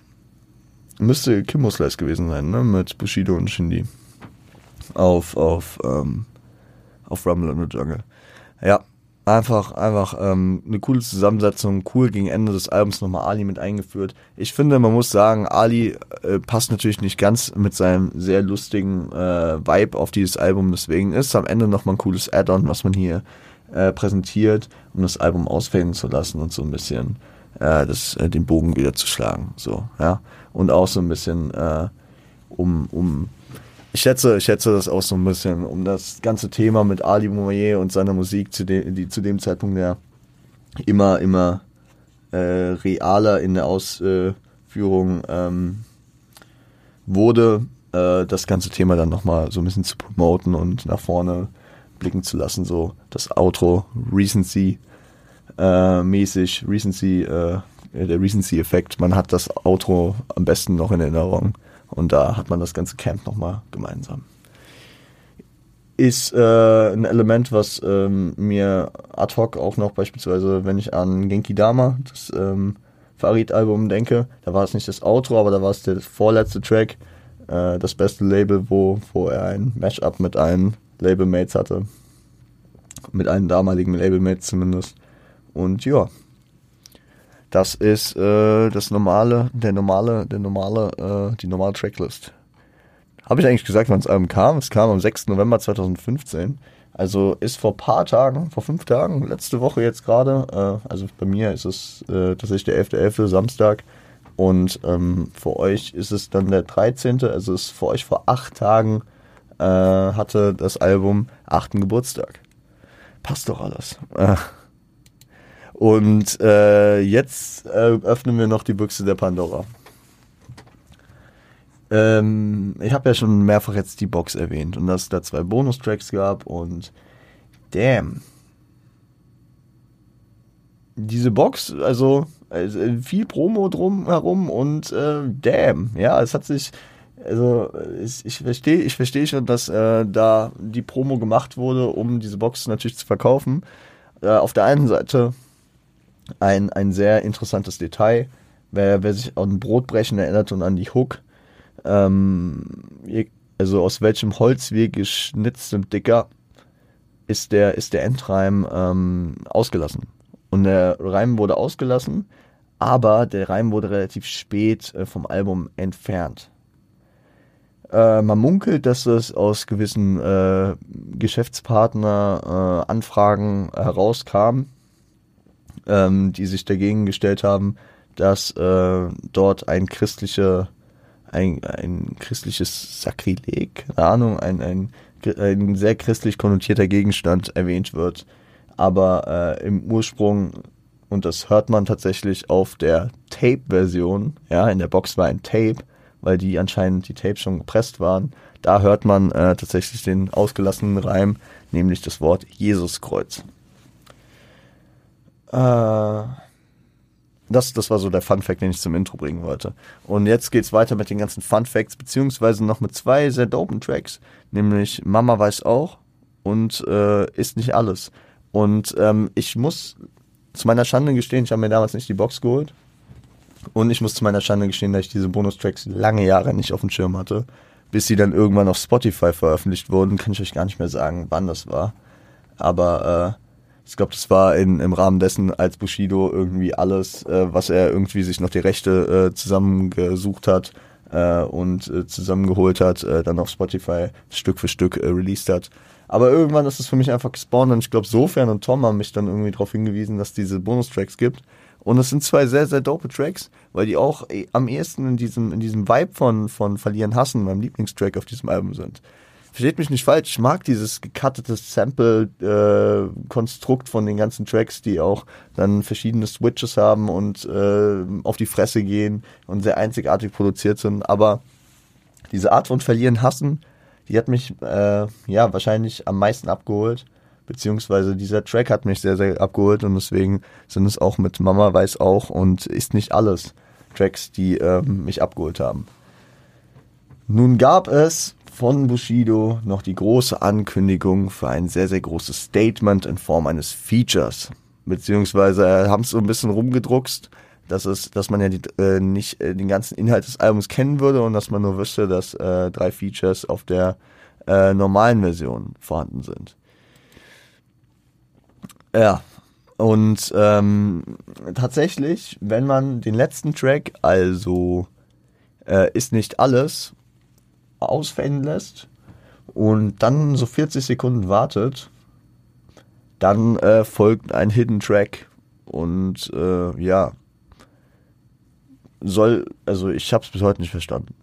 Speaker 1: Müsste Kimbo Slice gewesen sein, ne? Mit Bushido und Shindy. Auf, auf, ähm, auf Rumble in the Jungle. Ja, Einfach, einfach ähm, eine coole Zusammensetzung, cool gegen Ende des Albums nochmal Ali mit eingeführt. Ich finde, man muss sagen, Ali äh, passt natürlich nicht ganz mit seinem sehr lustigen äh, Vibe auf dieses Album. Deswegen ist am Ende nochmal ein cooles Add-on, was man hier äh, präsentiert, um das Album ausfällen zu lassen und so ein bisschen äh, das, äh, den Bogen wieder zu schlagen. So, ja. Und auch so ein bisschen äh, um, um ich schätze, ich schätze das auch so ein bisschen, um das ganze Thema mit Ali Boumaier und seiner Musik, zu dem, die zu dem Zeitpunkt ja immer, immer äh, realer in der Ausführung ähm, wurde, äh, das ganze Thema dann nochmal so ein bisschen zu promoten und nach vorne blicken zu lassen, so das Outro, Recency äh, mäßig, Recency, äh, der Recency-Effekt, man hat das Outro am besten noch in Erinnerung und da hat man das ganze Camp nochmal gemeinsam. ist äh, ein Element, was ähm, mir ad hoc auch noch beispielsweise, wenn ich an Genki Dama, das ähm, Farid-Album denke, da war es nicht das Outro, aber da war es der vorletzte Track, äh, das beste Label, wo, wo er ein Mashup mit allen Labelmates hatte. Mit allen damaligen Labelmates zumindest. Und ja, das ist äh, das normale, der normale, der normale, äh, die normale Tracklist. Habe ich eigentlich gesagt, wann das Album kam? Es kam am 6. November 2015. Also ist vor paar Tagen, vor fünf Tagen, letzte Woche jetzt gerade, äh, also bei mir ist es äh, tatsächlich der 11.11. .11. Samstag und ähm, für euch ist es dann der 13., also ist für euch vor acht Tagen äh, hatte das Album achten Geburtstag. Passt doch alles. Und äh, jetzt äh, öffnen wir noch die Büchse der Pandora. Ähm, ich habe ja schon mehrfach jetzt die Box erwähnt und dass es da zwei Bonustracks gab und damn. Diese Box, also, also viel Promo drum herum und äh, damn, ja, es hat sich, also ich, verstehe ich versteh schon, dass äh, da die Promo gemacht wurde, um diese Box natürlich zu verkaufen. Äh, auf der einen Seite ein, ein sehr interessantes Detail, wer, wer sich an Brotbrechen erinnert und an die Hook, ähm, also aus welchem Holz wir geschnitzt sind, dicker, ist der, ist der Endreim ähm, ausgelassen. Und der Reim wurde ausgelassen, aber der Reim wurde relativ spät äh, vom Album entfernt. Äh, man munkelt, dass es aus gewissen äh, Geschäftspartner-Anfragen äh, herauskam, ähm, die sich dagegen gestellt haben, dass äh, dort ein christlicher ein, ein christliches Sakrileg, keine Ahnung, ein, ein, ein sehr christlich konnotierter Gegenstand erwähnt wird. Aber äh, im Ursprung, und das hört man tatsächlich auf der Tape-Version, ja, in der Box war ein Tape, weil die anscheinend die Tapes schon gepresst waren. Da hört man äh, tatsächlich den ausgelassenen Reim, nämlich das Wort Jesuskreuz. Äh, das, das war so der Fun Fact, den ich zum Intro bringen wollte. Und jetzt geht's weiter mit den ganzen Fun Facts, beziehungsweise noch mit zwei sehr dopen Tracks, nämlich Mama weiß auch und äh, ist nicht alles. Und ähm, ich muss zu meiner Schande gestehen, ich habe mir damals nicht die Box geholt. Und ich muss zu meiner Schande gestehen, dass ich diese Bonustracks lange Jahre nicht auf dem Schirm hatte. Bis sie dann irgendwann auf Spotify veröffentlicht wurden, kann ich euch gar nicht mehr sagen, wann das war. Aber äh, ich glaube, das war in, im Rahmen dessen, als Bushido irgendwie alles, äh, was er irgendwie sich noch die Rechte äh, zusammengesucht hat äh, und äh, zusammengeholt hat, äh, dann auf Spotify Stück für Stück äh, released hat. Aber irgendwann ist es für mich einfach gespawnt und ich glaube, Sofern und Tom haben mich dann irgendwie darauf hingewiesen, dass es diese Bonustracks gibt. Und es sind zwei sehr, sehr dope Tracks, weil die auch äh, am ehesten in diesem, in diesem Vibe von, von Verlieren Hassen, meinem Lieblingstrack auf diesem Album sind versteht mich nicht falsch, ich mag dieses gecuttete Sample-Konstrukt äh, von den ganzen Tracks, die auch dann verschiedene Switches haben und äh, auf die Fresse gehen und sehr einzigartig produziert sind. Aber diese Art von Verlieren, Hassen, die hat mich äh, ja wahrscheinlich am meisten abgeholt. Beziehungsweise dieser Track hat mich sehr, sehr abgeholt und deswegen sind es auch mit Mama weiß auch und ist nicht alles Tracks, die äh, mich abgeholt haben. Nun gab es von Bushido noch die große Ankündigung für ein sehr, sehr großes Statement in Form eines Features. Beziehungsweise haben es so ein bisschen rumgedruckst, dass es, dass man ja die, äh, nicht äh, den ganzen Inhalt des Albums kennen würde und dass man nur wüsste, dass äh, drei Features auf der äh, normalen Version vorhanden sind. Ja, und ähm, tatsächlich, wenn man den letzten Track, also äh, ist nicht alles, ausfaden lässt und dann so 40 Sekunden wartet, dann äh, folgt ein Hidden Track und äh, ja, soll, also ich habe es bis heute nicht verstanden.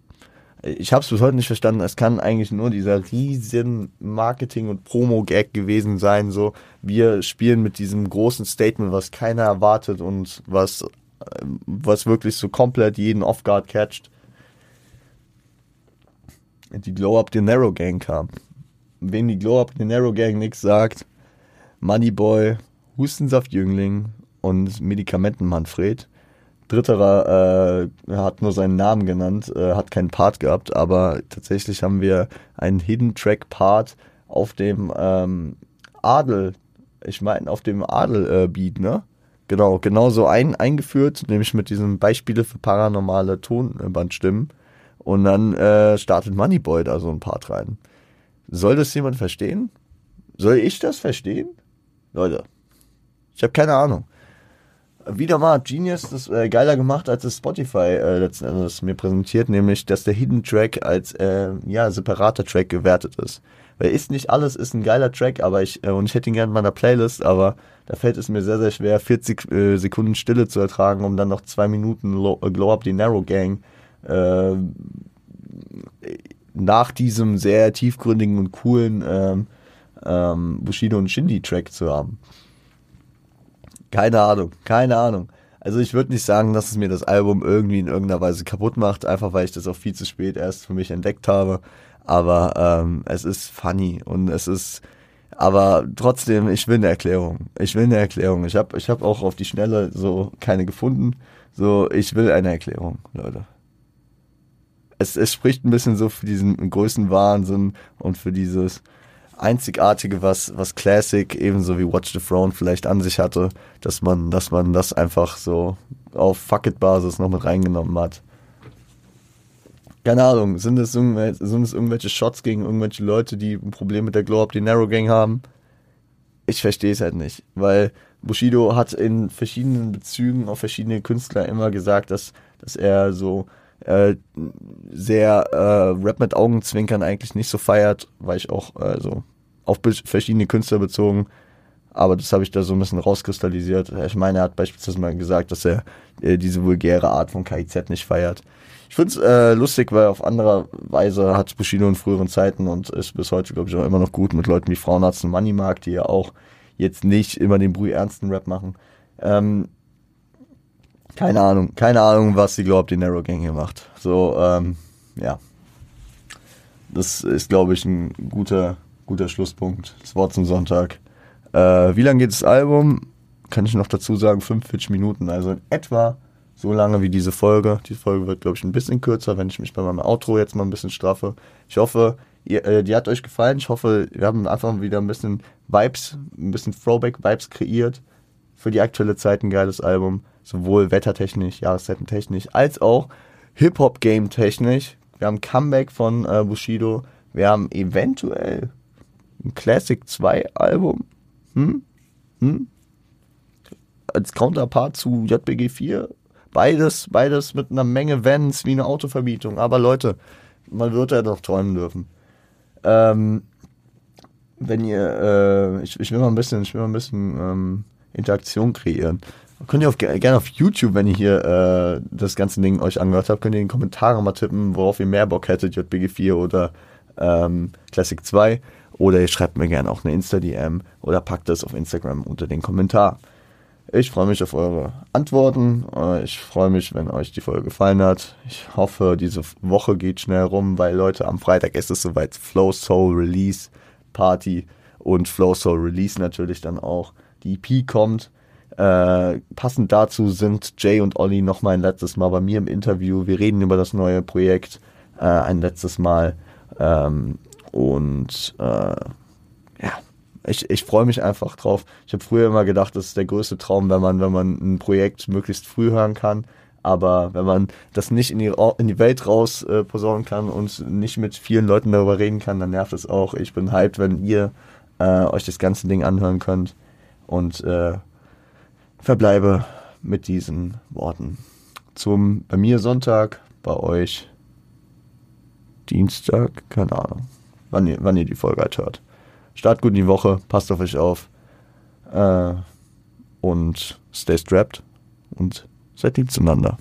Speaker 1: Ich habe es bis heute nicht verstanden. Es kann eigentlich nur dieser riesen Marketing- und Promo-Gag gewesen sein. So, wir spielen mit diesem großen Statement, was keiner erwartet und was, äh, was wirklich so komplett jeden Off-Guard catcht die Glow Up the Narrow Gang kam. Wenn die Glow Up the Narrow Gang nichts sagt, Moneyboy, Hustensaft Jüngling und Medikamenten Manfred. Dritterer äh, hat nur seinen Namen genannt, äh, hat keinen Part gehabt, aber tatsächlich haben wir einen Hidden Track Part auf dem ähm, Adel, ich meine auf dem Adel-Beat, äh, ne? Genau, genau so ein, eingeführt, nämlich mit diesen Beispiele für paranormale Tonbandstimmen. Und dann äh, startet Moneyboy da so ein Part rein. Soll das jemand verstehen? Soll ich das verstehen? Leute, ich habe keine Ahnung. Wieder mal hat Genius das äh, geiler gemacht, als es Spotify äh, letzten Endes mir präsentiert, nämlich dass der Hidden Track als äh, ja separater Track gewertet ist. Weil ist nicht alles ist ein geiler Track, aber ich äh, und ich hätte ihn gerne in meiner Playlist, aber da fällt es mir sehr sehr schwer, 40 äh, Sekunden Stille zu ertragen, um dann noch zwei Minuten Low, Glow Up the Narrow Gang äh, nach diesem sehr tiefgründigen und coolen ähm, ähm, Bushido und Shindy Track zu haben. Keine Ahnung, keine Ahnung. Also ich würde nicht sagen, dass es mir das Album irgendwie in irgendeiner Weise kaputt macht, einfach weil ich das auch viel zu spät erst für mich entdeckt habe. Aber ähm, es ist funny und es ist, aber trotzdem, ich will eine Erklärung. Ich will eine Erklärung. Ich habe ich hab auch auf die Schnelle so keine gefunden. So, ich will eine Erklärung, Leute es, es spricht ein bisschen so für diesen Größenwahnsinn und für dieses einzigartige, was, was Classic ebenso wie Watch the Throne vielleicht an sich hatte, dass man, dass man das einfach so auf Fuck-It-Basis noch mit reingenommen hat. Keine Ahnung, sind es, irgendwelche, sind es irgendwelche Shots gegen irgendwelche Leute, die ein Problem mit der Glow Up die Narrow Gang haben? Ich verstehe es halt nicht, weil Bushido hat in verschiedenen Bezügen auf verschiedene Künstler immer gesagt, dass, dass er so äh, sehr äh, Rap mit Augenzwinkern eigentlich nicht so feiert, weil ich auch äh, so auf verschiedene Künstler bezogen, aber das habe ich da so ein bisschen rauskristallisiert. Ich meine, er hat beispielsweise mal gesagt, dass er äh, diese vulgäre Art von KIZ nicht feiert. Ich finde es äh, lustig, weil auf andere Weise hat Bushido in früheren Zeiten und ist bis heute, glaube ich, auch immer noch gut mit Leuten wie Frauenarzt und Moneymark, die ja auch jetzt nicht immer den brühernsten Rap machen. Ähm, keine Ahnung, keine Ahnung, was sie glaubt, die Narrow Gang hier macht. So, ähm, ja. Das ist, glaube ich, ein guter, guter Schlusspunkt. Das Wort zum Sonntag. Äh, wie lange geht das Album? Kann ich noch dazu sagen, 45 Minuten. Also in etwa so lange wie diese Folge. Die Folge wird, glaube ich, ein bisschen kürzer, wenn ich mich bei meinem Outro jetzt mal ein bisschen straffe. Ich hoffe, ihr, äh, die hat euch gefallen. Ich hoffe, wir haben einfach wieder ein bisschen Vibes, ein bisschen Throwback-Vibes kreiert. Für die aktuelle Zeit ein geiles Album sowohl wettertechnisch, jahreszeitentechnisch, als auch Hip-Hop-Game-technisch. Wir haben Comeback von äh, Bushido. Wir haben eventuell ein Classic 2 Album. Hm? Hm? Als Counterpart zu JBG 4. Beides, beides mit einer Menge Vents wie eine Autovermietung. Aber Leute, man wird ja doch träumen dürfen. Ähm, wenn ihr, äh, ich, ich will mal ein bisschen, ich will mal ein bisschen ähm, Interaktion kreieren. Könnt ihr auf, gerne auf YouTube, wenn ihr hier äh, das ganze Ding euch angehört habt, könnt ihr in die Kommentare mal tippen, worauf ihr mehr Bock hättet, JBG 4 oder ähm, Classic 2. Oder ihr schreibt mir gerne auch eine Insta-DM oder packt es auf Instagram unter den Kommentar. Ich freue mich auf eure Antworten. Äh, ich freue mich, wenn euch die Folge gefallen hat. Ich hoffe, diese Woche geht schnell rum, weil Leute, am Freitag ist es soweit Flow Soul Release Party und Flow Soul Release natürlich dann auch. Die EP kommt äh, passend dazu sind Jay und Olli noch mal ein letztes Mal bei mir im Interview. Wir reden über das neue Projekt äh, ein letztes Mal. Ähm, und äh, ja, ich, ich freue mich einfach drauf. Ich habe früher immer gedacht, das ist der größte Traum, wenn man, wenn man ein Projekt möglichst früh hören kann. Aber wenn man das nicht in die, in die Welt raus äh, posaunen kann und nicht mit vielen Leuten darüber reden kann, dann nervt es auch. Ich bin hyped, wenn ihr äh, euch das ganze Ding anhören könnt. Und äh, verbleibe mit diesen Worten. Zum bei mir Sonntag, bei euch Dienstag, keine Ahnung, wann ihr, wann ihr die Folge halt hört. Start gut in die Woche, passt auf euch auf äh, und stay strapped und seid lieb zueinander.